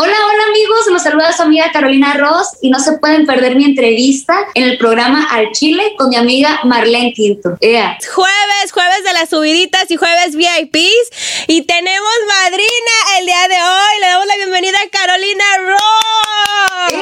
Hola, hola amigos, los saluda su amiga Carolina Ross y no se pueden perder mi entrevista en el programa Al Chile con mi amiga Marlene Quinto. Jueves, jueves de las subiditas y jueves VIPs y tenemos madrina el día de hoy. Le damos la bienvenida a Carolina Ross.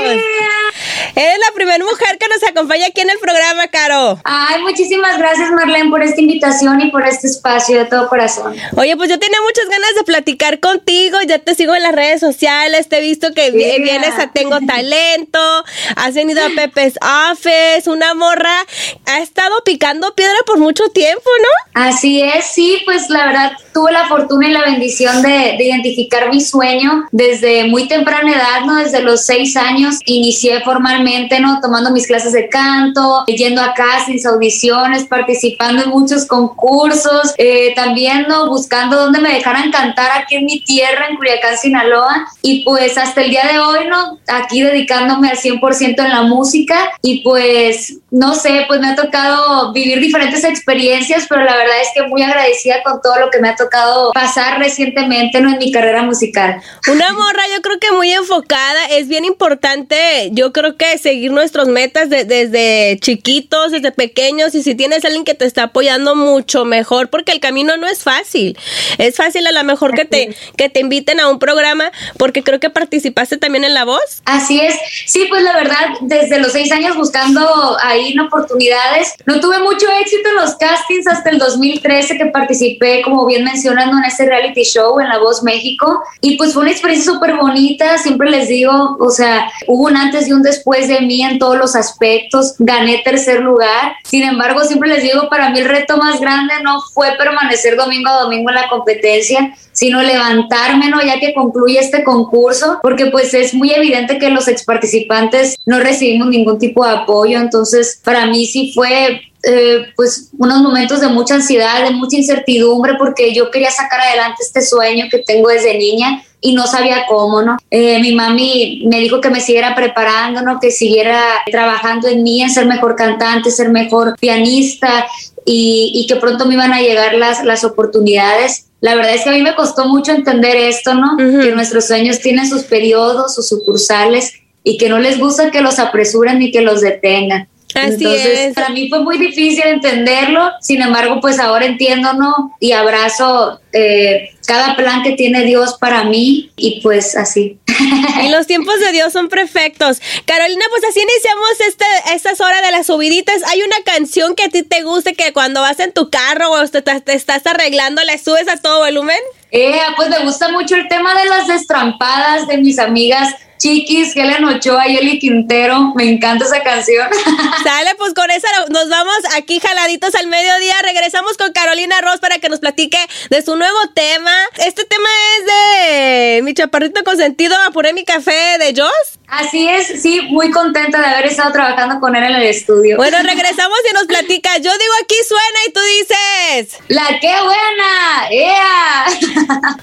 Eres la primera mujer que nos acompaña aquí en el programa, Caro. Ay, muchísimas gracias Marlene por esta invitación y por este espacio de todo corazón. Oye, pues yo tenía muchas ganas de platicar contigo, ya te sigo en las redes sociales, te he visto que vienes a Tengo Talento, has venido a Pepe's Office, una morra, ha estado picando piedra por mucho tiempo, ¿no? Así es, sí, pues la verdad tuve la fortuna y la bendición de, de identificar mi sueño desde muy temprana edad, ¿no? Desde los seis años inicié formalmente, ¿no? Tomando mis clases de canto, yendo a castings, audiciones, participando en muchos concursos, eh, también, ¿no? Buscando dónde me dejaran cantar aquí en mi tierra, en Culiacán, Sinaloa. Y pues hasta el día de hoy, ¿no? Aquí dedicándome al 100% en la música y pues, no sé, pues me ha tocado vivir diferentes experiencias, pero la verdad es que muy agradecida con todo lo que me ha tocado pasar recientemente, ¿no? En mi carrera musical. Una morra, yo creo que muy enfocada, es bien importante, yo creo que seguir nuestros metas desde chiquitos, desde pequeños, y si tienes alguien que te está apoyando mucho mejor, porque el camino no es fácil. Es fácil a lo mejor que te, que te inviten a un programa, porque creo que participaste también en La Voz. Así es, sí, pues la verdad, desde los seis años buscando ahí oportunidades. No tuve mucho éxito en los castings hasta el 2013 que participé, como bien mencionando, en ese reality show en La Voz México. Y pues fue una experiencia súper bonita, siempre les digo, o sea, hubo un antes y un después de mí en todos los aspectos. Gané tercer lugar. Sin embargo, siempre les digo, para mí el reto más grande no fue permanecer domingo a domingo en la competencia, sino levantarme, ¿no? Ya que concluye este concurso, porque pues es muy evidente que los ex participantes no recibimos ningún tipo de apoyo, entonces para mí sí fue eh, pues unos momentos de mucha ansiedad, de mucha incertidumbre, porque yo quería sacar adelante este sueño que tengo desde niña y no sabía cómo, ¿no? Eh, mi mami me dijo que me siguiera preparando, ¿no? Que siguiera trabajando en mí, en ser mejor cantante, ser mejor pianista y, y que pronto me iban a llegar las, las oportunidades la verdad es que a mí me costó mucho entender esto, ¿no? Que nuestros sueños tienen sus periodos, sus sucursales y que no les gusta que los apresuren ni que los detengan. Así Entonces, para mí fue muy difícil entenderlo, sin embargo, pues ahora entiendo, ¿no? Y abrazo eh, cada plan que tiene Dios para mí y pues así. Y los tiempos de Dios son perfectos. Carolina, pues así iniciamos este, estas horas de las subiditas. Hay una canción que a ti te guste que cuando vas en tu carro o te, te estás arreglando le subes a todo volumen. Eh, pues me gusta mucho el tema de las destrampadas de mis amigas Chiquis, Helen Ochoa y Eli Quintero. Me encanta esa canción. Sale, pues con esa nos vamos aquí jaladitos al mediodía. Regresamos con Carolina Ross para que nos platique de su nuevo tema. Este tema es de mi chaparrito consentido, Apuré mi café de Joss. Así es, sí, muy contenta de haber estado trabajando con él en el estudio. Bueno, regresamos y nos platica. Yo digo aquí suena y tú dices. La qué buena, ¡Ea!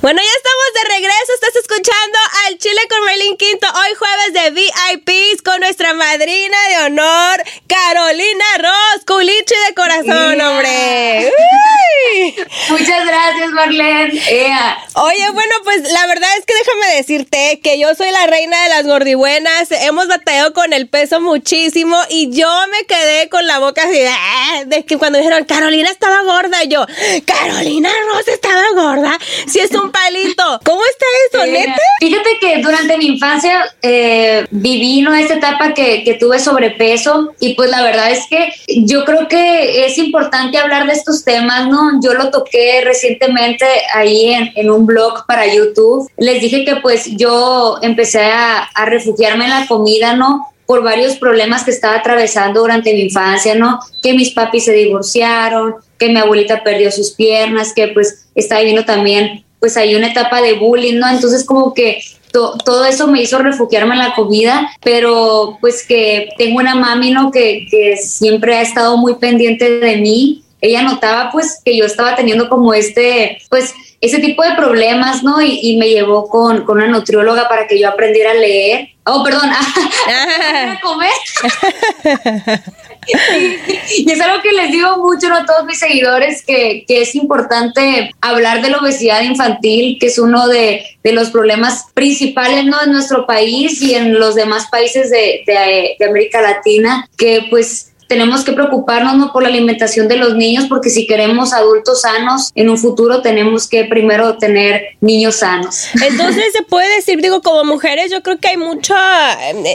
Bueno, ya estamos de regreso. Estás escuchando al Chile con Merlin Quinto. Hoy jueves de VIPs con nuestra madrina de honor, Carolina Ross, culichi de corazón, hombre. Muchas gracias, Marlene. Oye, bueno, pues la verdad es que déjame decirte que yo soy la reina de las gordibuenas hemos batallado con el peso muchísimo y yo me quedé con la boca así ah", de, que cuando dijeron Carolina estaba gorda, yo, Carolina Rosa estaba gorda, si es un palito. ¿Cómo está eso, neta? Fíjate que durante mi infancia eh, viví ¿no? esta etapa que, que tuve sobrepeso y pues la verdad es que yo creo que es importante hablar de estos temas, ¿no? Yo lo toqué recientemente ahí en, en un blog para YouTube. Les dije que pues yo empecé a, a refugiar en la comida, ¿no? Por varios problemas que estaba atravesando durante mi infancia, ¿no? Que mis papis se divorciaron, que mi abuelita perdió sus piernas, que pues estaba viviendo también, pues hay una etapa de bullying, ¿no? Entonces como que todo eso me hizo refugiarme en la comida, pero pues que tengo una mami, ¿no? Que, que siempre ha estado muy pendiente de mí. Ella notaba pues que yo estaba teniendo como este, pues ese tipo de problemas, ¿no? Y, me llevó con, con, una nutrióloga para que yo aprendiera a leer. Oh, perdón, a, comer. y, es algo que les digo mucho a todos mis seguidores, que, que, es importante hablar de la obesidad infantil, que es uno de, de los problemas principales ¿no? en nuestro país y en los demás países de, de, de América Latina, que pues tenemos que preocuparnos ¿no? por la alimentación de los niños, porque si queremos adultos sanos en un futuro, tenemos que primero tener niños sanos. Entonces se puede decir, digo, como mujeres, yo creo que hay mucho,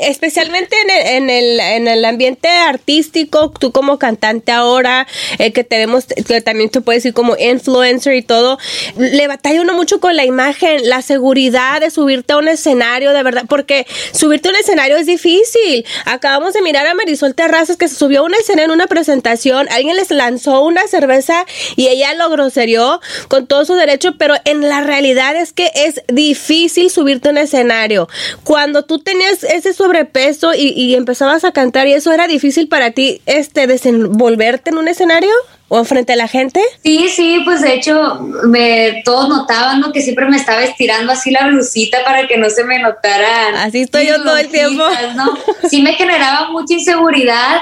especialmente en el, en el, ambiente artístico, tú como cantante ahora, eh, que tenemos, que también te puedes decir como influencer y todo, le batalla uno mucho con la imagen, la seguridad de subirte a un escenario, de verdad, porque subirte a un escenario es difícil. Acabamos de mirar a Marisol Terrazas que se subió una escena en una presentación, alguien les lanzó una cerveza y ella lo groserió con todo su derecho, pero en la realidad es que es difícil subirte a un escenario. Cuando tú tenías ese sobrepeso y, y empezabas a cantar y eso era difícil para ti, este, desenvolverte en un escenario o frente a la gente? Sí, sí, pues de hecho me, todos notaban ¿no? que siempre me estaba estirando así la blusita para que no se me notaran. Así estoy yo todo el tiempo. ¿no? Sí me generaba mucha inseguridad,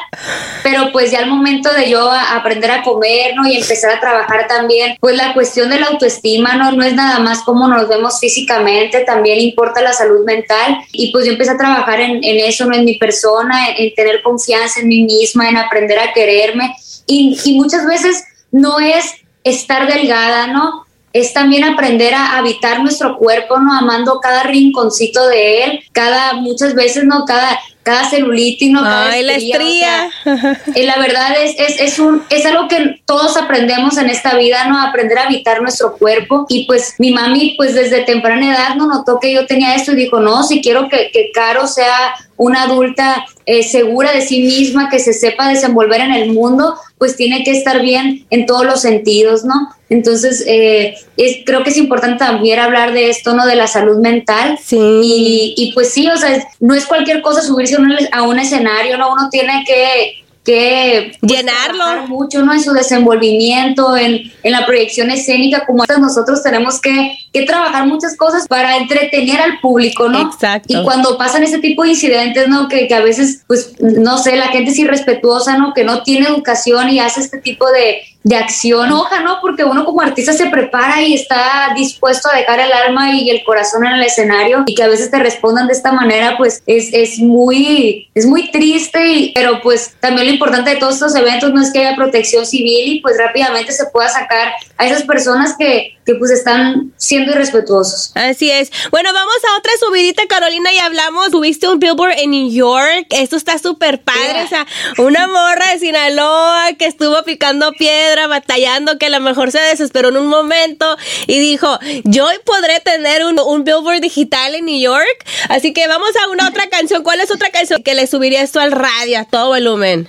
pero pues ya al momento de yo aprender a comer ¿no? y empezar a trabajar también, pues la cuestión de la autoestima no, no es nada más cómo nos vemos físicamente, también importa la salud mental y pues yo empecé a trabajar en, en eso, ¿no? en mi persona, en tener confianza en mí misma, en aprender a quererme y, muchas veces no es estar delgada, ¿no? Es también aprender a habitar nuestro cuerpo, ¿no? Amando cada rinconcito de él, cada, muchas veces, ¿no? Cada, cada celulitis, ¿no? Cada Ay, la estría. Eh, la verdad es, es, es, un, es algo que todos aprendemos en esta vida, ¿no? Aprender a habitar nuestro cuerpo. Y pues mi mami, pues desde temprana edad, ¿no? Notó que yo tenía esto y dijo, no, si quiero que, que Caro sea una adulta eh, segura de sí misma, que se sepa desenvolver en el mundo, pues tiene que estar bien en todos los sentidos, ¿no? Entonces, eh, es, creo que es importante también hablar de esto, ¿no? De la salud mental. Sí. Y, y pues sí, o sea, no es cualquier cosa subirse a un escenario, ¿no? Uno tiene que que pues, llenarlo mucho ¿no? en su desenvolvimiento, en, en, la proyección escénica, como nosotros tenemos que, que, trabajar muchas cosas para entretener al público, ¿no? Exacto. Y cuando pasan ese tipo de incidentes, ¿no? Que, que, a veces, pues, no sé, la gente es irrespetuosa, ¿no? Que no tiene educación y hace este tipo de, de acción hoja, ¿no? Porque uno como artista se prepara y está dispuesto a dejar el alma y el corazón en el escenario y que a veces te respondan de esta manera, pues es, es muy, es muy triste, y, pero pues también lo importante de todos estos eventos no es que haya protección civil y pues rápidamente se pueda sacar a esas personas que, que pues están siendo irrespetuosos. Así es. Bueno, vamos a otra subidita, Carolina, y hablamos, tuviste un billboard en New York, esto está súper padre, o sea, una morra de Sinaloa que estuvo picando piedra, batallando, que a lo mejor se desesperó en un momento y dijo, yo podré tener un, un billboard digital en New York, así que vamos a una otra canción, ¿cuál es otra canción que le subiría esto al radio a todo volumen?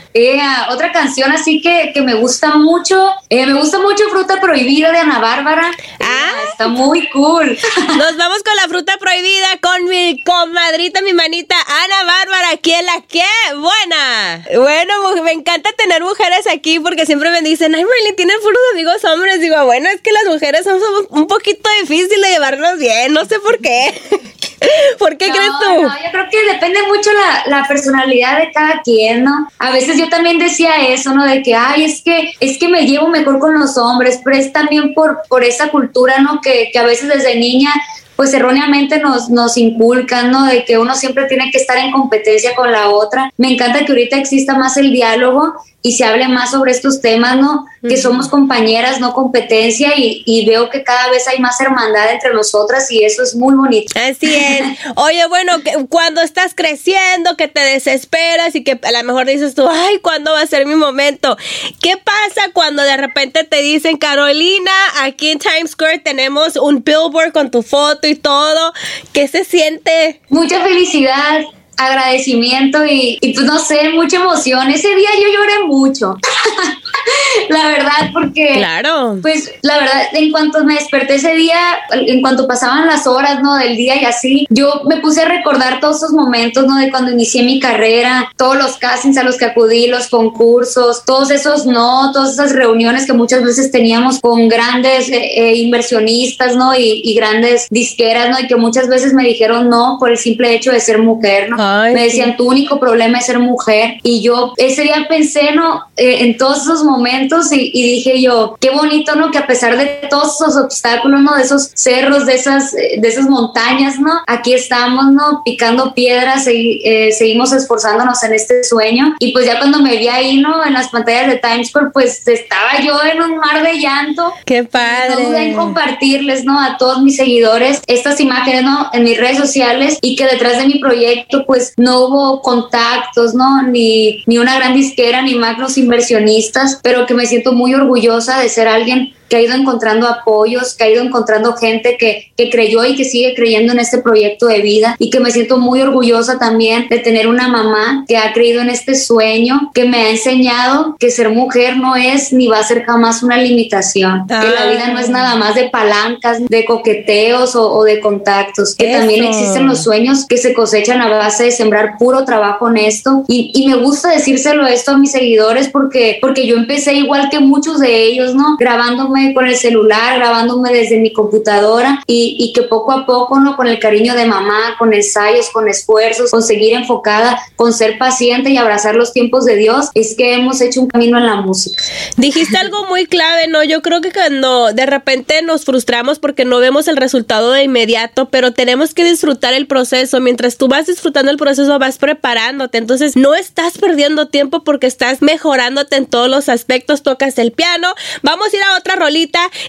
Otra canción así que, que me gusta mucho, eh, me gusta mucho Fruta Prohibida de Ana Bárbara. Ah, está muy cool. Nos vamos con la fruta prohibida con mi comadrita, mi manita Ana Bárbara. ¿Quién la qué? Buena. Bueno, me encanta tener mujeres aquí porque siempre me dicen, ay, Marlene, tienen puros amigos hombres. Digo, bueno, es que las mujeres son un poquito difíciles de llevarnos bien. No sé por qué. ¿Por qué crees tú? No, yo creo que depende mucho la, la, personalidad de cada quien, ¿no? A veces yo también decía eso, ¿no? De que, ay, es que, es que me llevo mejor con los hombres, pero es también por, por esa cultura, ¿no? Que, que a veces desde niña pues erróneamente nos, nos inculcan, ¿no? De que uno siempre tiene que estar en competencia con la otra. Me encanta que ahorita exista más el diálogo y se hable más sobre estos temas, ¿no? Que somos compañeras, no competencia, y, y, veo que cada vez hay más hermandad entre nosotras y eso es muy bonito. Así es. Oye, bueno, que cuando estás creciendo, que te desesperas y que a lo mejor dices tú, ay, ¿cuándo va a ser mi momento? ¿Qué pasa cuando de repente te dicen, Carolina, aquí en Times Square tenemos un billboard con tu foto y todo? ¿Qué se siente? Mucha felicidad agradecimiento y, y, pues no sé, mucha emoción. Ese día yo lloré mucho. la verdad, porque. Claro. Pues la verdad, en cuanto me desperté ese día, en cuanto pasaban las horas, ¿no? Del día y así, yo me puse a recordar todos esos momentos, ¿no? De cuando inicié mi carrera, todos los castings a los que acudí, los concursos, todos esos no, todas esas reuniones que muchas veces teníamos con grandes eh, eh, inversionistas, ¿no? Y, grandes disqueras, ¿no? Y que muchas veces me dijeron no por el simple hecho de ser mujer, ¿no? me decían, tu único problema es ser mujer. Y yo ese día pensé, ¿no? Eh, en todos esos momentos y, dije yo, qué bonito, ¿no? Que a pesar de todos esos obstáculos, ¿no? De esos cerros, de esas, de esas montañas, ¿no? Aquí estamos, ¿no? Picando piedras, y, seguimos esforzándonos en este sueño. Y pues ya cuando me vi ahí, ¿no? En las pantallas de Times Square, pues estaba yo en un mar de llanto. Qué padre. No dudé en compartirles, ¿no? A todos mis seguidores estas imágenes, ¿no? En mis redes sociales y que detrás de mi proyecto, pues no hubo contactos, ¿no? Ni, ni una gran disquera, ni magnos inversionistas, pero que me siento muy orgullosa de ser alguien que ha ido encontrando apoyos, que ha ido encontrando gente que, que creyó y que sigue creyendo en este proyecto de vida. Y que me siento muy orgullosa también de tener una mamá que ha creído en este sueño, que me ha enseñado que ser mujer no es ni va a ser jamás una limitación, que la vida no es nada más de palancas, de coqueteos o, de contactos, que también existen los sueños que se cosechan a base de sembrar puro trabajo honesto y, y me gusta decírselo esto a mis seguidores porque, porque yo empecé igual que muchos de ellos, ¿no? Grabándome con el celular, grabándome desde mi computadora y, que poco a poco, ¿no? Con el cariño de mamá, con ensayos, con esfuerzos, con seguir enfocada, con ser paciente y abrazar los tiempos de Dios, es que hemos hecho un camino en la música. Dijiste algo muy clave, ¿no? Yo creo que cuando de repente nos frustramos porque no vemos el resultado de inmediato, pero tenemos que disfrutar el proceso. Mientras tú vas disfrutando el proceso, vas preparándote. Entonces, no estás perdiendo tiempo porque estás mejorándote en todos los aspectos. Tocas el piano. Vamos a ir a otra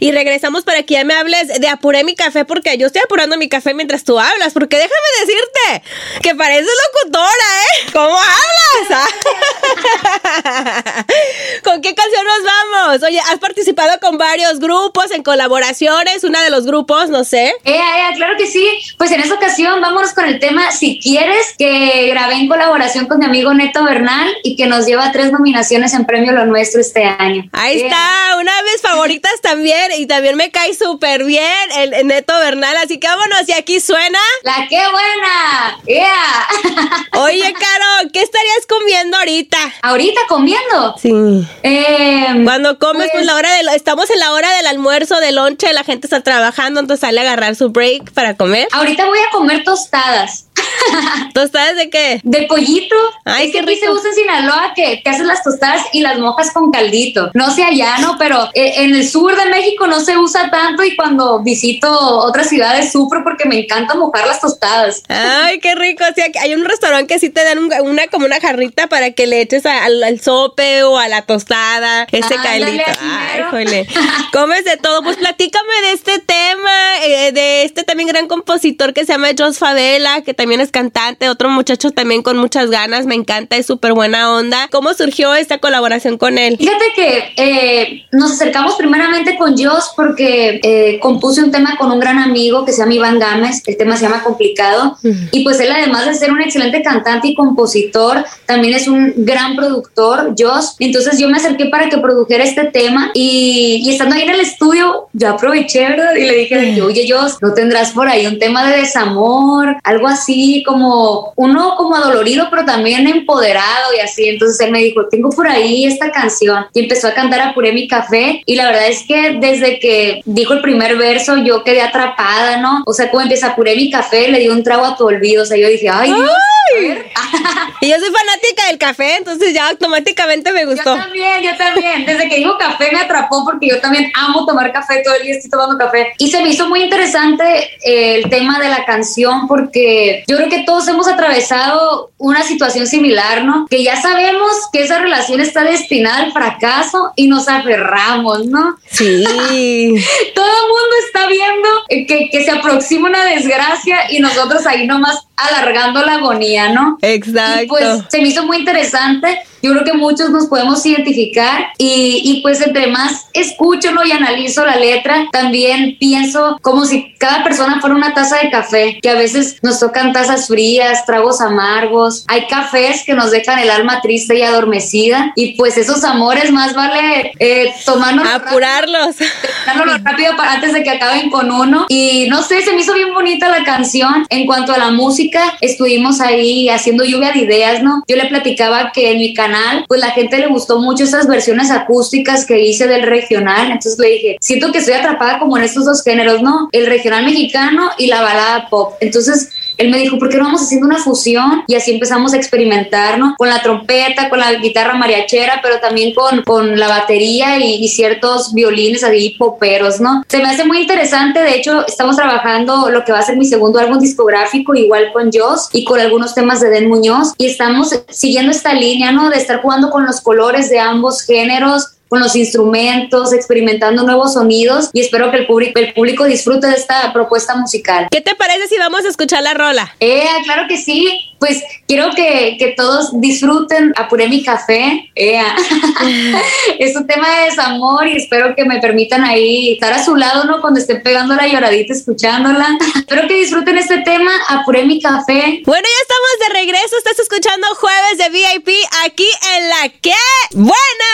y regresamos para que ya me hables de apuré mi café porque yo estoy apurando mi café mientras tú hablas, porque déjame decirte que pareces locutora, ¿eh? ¿Cómo hablas? ¿Con qué canción nos vamos? Oye, has participado con varios grupos en colaboraciones, una de los grupos, no sé. Eh, eh, claro que sí. Pues en esta ocasión vámonos con el tema Si quieres, que grabé en colaboración con mi amigo Neto Bernal y que nos lleva tres nominaciones en Premio Lo Nuestro este año. Ahí está, una vez también y también me cae súper bien el, Neto Bernal, así que vámonos y aquí suena. La qué buena. Yeah. Oye, Caro, ¿qué estarías comiendo ahorita? ¿Ahorita comiendo? Sí. Em, Cuando comes, pues, la hora de estamos en la hora del almuerzo, del lonche, la gente está trabajando, entonces sale a agarrar su break para comer. Ahorita voy a comer tostadas. ¿Tostadas de qué? De pollito. Ay, que aquí se usa en Sinaloa que, que haces las tostadas y las mojas con caldito. No sé allá, ¿no? Pero eh, en el sur de México no se usa tanto y cuando visito otras ciudades sufro porque me encanta mojar las tostadas. Ay, qué rico. Sí, hay un restaurante que sí te dan una como una jarrita para que le eches al, sope o a la tostada ese caldito. Ay, jole. Comes de todo. Pues platícame de este tema, eh, de este también gran compositor que se llama Jos Favela, que también es cantante, otro muchacho también con muchas ganas, me encanta, es súper buena onda. ¿Cómo surgió esta colaboración con él? Fíjate que eh, nos acercamos primeramente con Joss porque eh, compuse un tema con un gran amigo que se llama Iván Gámez, el tema se llama Complicado, y pues él además de ser un excelente cantante y compositor, también es un gran productor, Joss, entonces yo me acerqué para que produjera este tema y, y estando ahí en el estudio, yo aproveché, ¿verdad? Y le dije, oye Joss, ¿no tendrás por ahí un tema de desamor, algo así? Como uno como adolorido, pero también empoderado y así. Entonces él me dijo, tengo por ahí esta canción y empezó a cantar Apuré mi café y la verdad es que desde que dijo el primer verso yo quedé atrapada, ¿no? O sea, como empieza Apuré mi café, le dio un trago a tu olvido, o sea, yo dije, ay, Dios, y yo soy fanática del café, entonces ya automáticamente me gustó. Yo también, yo también. Desde que dijo café me atrapó porque yo también amo tomar café, todo el día estoy tomando café. Y se me hizo muy interesante eh, el tema de la canción porque yo creo que todos hemos atravesado una situación similar, ¿no? Que ya sabemos que esa relación está destinada al fracaso y nos aferramos, ¿no? Sí. todo el mundo está viendo que, que se aproxima una desgracia y nosotros ahí nomás alargando la agonía, ¿no? Exacto. Y pues se me hizo muy interesante yo creo que muchos nos podemos identificar y, y pues entre más escucho ¿no? y analizo la letra, también pienso como si cada persona fuera una taza de café, que a veces nos tocan tazas frías, tragos amargos, hay cafés que nos dejan el alma triste y adormecida y pues esos amores más vale eh, tomarnos... Apurarlos. Rápido, rápido para antes de que acaben con uno y no sé, se me hizo bien bonita la canción. En cuanto a la música, estuvimos ahí haciendo lluvia de ideas, ¿no? Yo le platicaba que en mi canal, pues la gente le gustó mucho estas versiones acústicas que hice del regional, entonces le dije, siento que estoy atrapada como en estos dos géneros, ¿no? El regional mexicano y la balada pop. Entonces, él me dijo, ¿por qué no vamos haciendo una fusión? Y así empezamos a experimentar, ¿no? Con la trompeta, con la guitarra mariachera, pero también con, con la batería y, y ciertos violines ahí poperos, ¿no? Se me hace muy interesante, de hecho, estamos trabajando lo que va a ser mi segundo álbum discográfico, igual con Joss y con algunos temas de Den Muñoz, y estamos siguiendo esta línea, ¿no? De estar jugando con los colores de ambos géneros, con los instrumentos, experimentando nuevos sonidos y espero que el público, el público disfrute de esta propuesta musical. ¿Qué te parece si vamos a escuchar la rola? Eh, claro que sí. Pues quiero que, que todos disfruten Apuré mi café. Eh, es un tema de desamor y espero que me permitan ahí estar a su lado, ¿no? Cuando estén pegando la lloradita, escuchándola. espero que disfruten este tema, Apuré mi café. Bueno, ya estamos de regreso. Estás escuchando Jueves de VIP aquí en la que buena.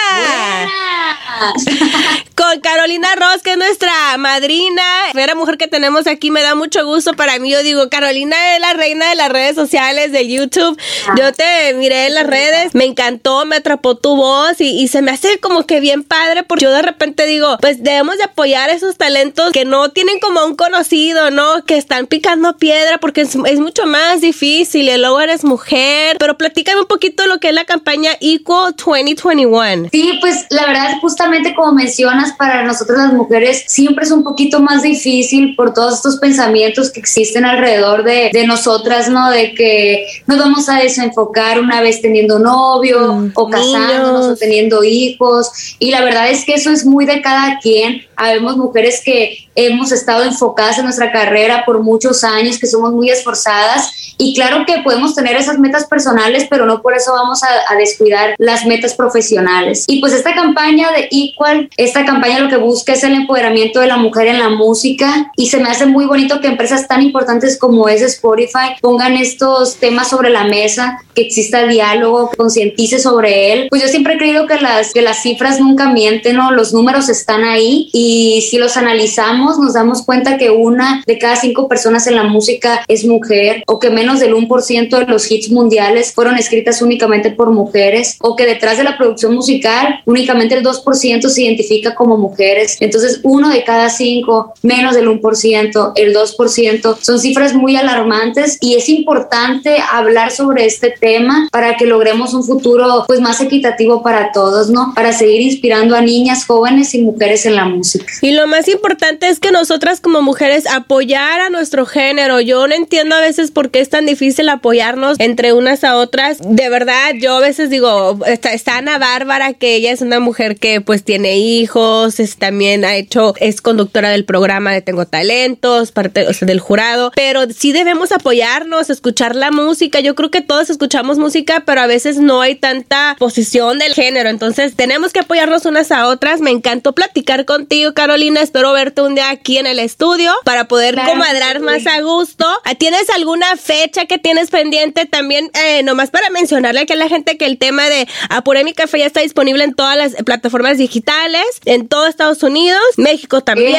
Con Carolina Ross, que es nuestra madrina, primera mujer que tenemos aquí, me da mucho gusto para mí. Yo digo, Carolina es la reina de las redes sociales de YouTube. Yo te miré en las redes, me encantó, me atrapó tu voz y, y, se me hace como que bien padre porque yo de repente digo, pues debemos de apoyar esos talentos que no tienen como un conocido, ¿no? Que están picando piedra porque es, es mucho más difícil y luego eres mujer. Pero platícame un poquito lo que es la campaña Equal 2021. Sí, pues la verdad, justamente como mencionas, para nosotros las mujeres siempre es un poquito más difícil por todos estos pensamientos que existen alrededor de, de nosotras, ¿no? De que nos vamos a desenfocar una vez teniendo novio mm, o casándonos niños. o teniendo hijos. Y la verdad es que eso es muy de cada quien. Habemos mujeres que hemos estado enfocadas en nuestra carrera por muchos años, que somos muy esforzadas y claro que podemos tener esas metas personales, pero no por eso vamos a, a, descuidar las metas profesionales. Y pues esta campaña de Equal, esta campaña lo que busca es el empoderamiento de la mujer en la música y se me hace muy bonito que empresas tan importantes como es Spotify pongan estos temas sobre la mesa, que exista diálogo, que concientice sobre él. Pues yo siempre he creído que las, que las cifras nunca mienten, ¿no? Los números están ahí y si los analizamos nos damos cuenta que una de cada cinco personas en la música es mujer o que menos del 1% de los hits mundiales fueron escritas únicamente por mujeres o que detrás de la producción musical únicamente el 2% se identifica como mujeres. Entonces uno de cada cinco, menos del 1%, el 2%, son cifras muy alarmantes y es importante hablar sobre este tema para que logremos un futuro pues más equitativo para todos, ¿no? Para seguir inspirando a niñas, jóvenes y mujeres en la música. Y lo más importante es que nosotras como mujeres apoyar a nuestro género. Yo no entiendo a veces por qué es tan difícil apoyarnos entre unas a otras. De verdad, yo a veces digo, está, está Ana Bárbara, que ella es una mujer que pues tiene hijos, es, también ha hecho, es conductora del programa de Tengo Talentos, parte o sea, del jurado, pero sí debemos apoyarnos, escuchar la música. Yo creo que todos escuchamos música, pero a veces no hay tanta posición del género. Entonces tenemos que apoyarnos unas a otras. Me encantó platicar contigo, Carolina. Espero verte un día aquí en el estudio para poder claro, comadrar sí. más a gusto. ¿Tienes alguna fecha que tienes pendiente también? Eh, nomás para mencionarle aquí a la gente que el tema de Apuré mi café ya está disponible en todas las plataformas digitales, en todo Estados Unidos, México también.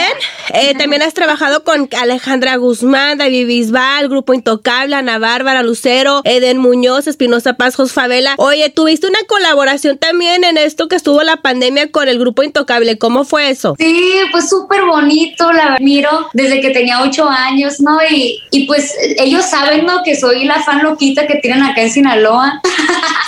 Yeah. Eh, también has trabajado con Alejandra Guzmán, David Bisbal, Grupo Intocable, Ana Bárbara Lucero, Eden Muñoz, Espinosa Paz, Jos Favela. Oye, tuviste una colaboración también en esto que estuvo la pandemia con el Grupo Intocable. ¿Cómo fue eso? Sí, pues súper bonito, la miro desde que tenía ocho años, ¿no? Y, y pues ellos saben, ¿no? Que soy la fan loquita que tienen acá en Sinaloa.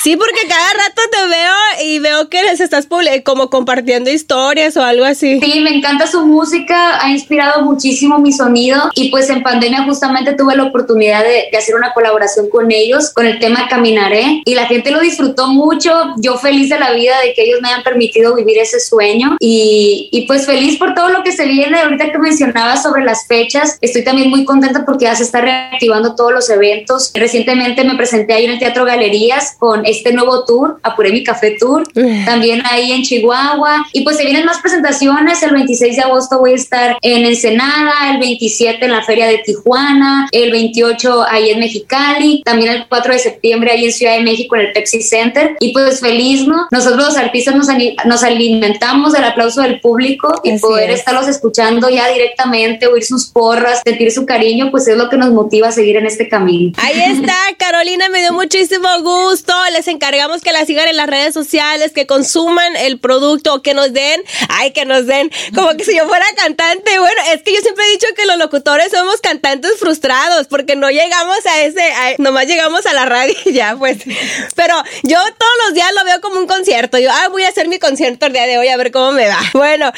Sí, porque cada rato te veo y veo que les estás como compartiendo historias o algo así. Sí, me encanta su música, ha inspirado muchísimo mi sonido y pues en pandemia justamente tuve la oportunidad de, de hacer una colaboración con ellos con el tema Caminaré y la gente lo disfrutó mucho, yo feliz de la vida de que ellos me hayan permitido vivir ese sueño y, y pues feliz feliz por todo lo que se viene. Ahorita que mencionaba sobre las fechas, estoy también muy contenta porque ya se está reactivando todos los eventos. Recientemente me presenté ahí en el Teatro Galerías con este nuevo tour, Apuré mi Café Tour, también ahí en Chihuahua. Y pues se vienen más presentaciones. El 26 de agosto voy a estar en Ensenada, el 27 en la Feria de Tijuana, el 28 ahí en Mexicali, también el 4 de septiembre ahí en Ciudad de México en el Pepsi Center. Y pues feliz, ¿no? Nosotros los artistas nos, nos alimentamos del aplauso del público y poder estarlos escuchando ya directamente, oír sus porras, sentir su cariño, pues es lo que nos motiva a seguir en este camino. Ahí está, Carolina, me dio muchísimo gusto. Les encargamos que la sigan en las redes sociales, que consuman el producto, que nos den, ay, que nos den, como que si yo fuera cantante. Bueno, es que yo siempre he dicho que los locutores somos cantantes frustrados porque no llegamos a ese, nomás llegamos a la radio y ya, pues. Pero yo todos los días lo veo como un concierto. Yo, ah, voy a hacer mi concierto el día de hoy a ver cómo me va. Bueno,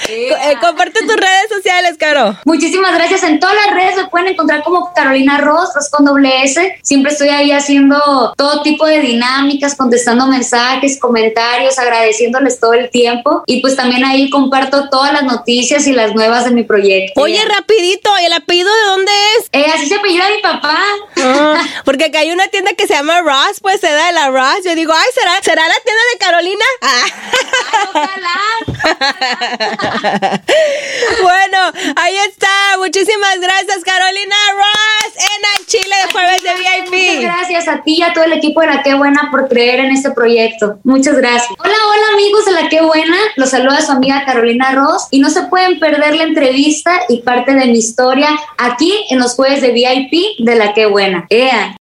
eh, comparte tus redes sociales, Caro. Muchísimas gracias. En todas las redes me pueden encontrar como Carolina Ross, con doble S. Siempre estoy ahí haciendo todo tipo de dinámicas, contestando mensajes, comentarios, agradeciéndoles todo el tiempo. Y pues también ahí comparto todas las noticias y las nuevas de mi proyecto. Oye, rapidito, ¿el apellido de dónde es? Eh, así se apellida mi papá. Ah, porque acá hay una tienda que se llama Ross, pues se da de la Ross. Yo digo, ay, ¿será, ¿será la tienda de Carolina? Ah. bueno, ahí está. Muchísimas gracias, Carolina Ross, en el Chile de Jueves de VIP. Muchas gracias a ti y a todo el equipo de La Qué Buena por creer en este proyecto. Muchas gracias. Hola, hola amigos de La Qué Buena. Los saluda su amiga Carolina Ross y no se pueden perder la entrevista y parte de mi historia aquí en los Jueves de VIP de La Qué Buena. ¡Ea!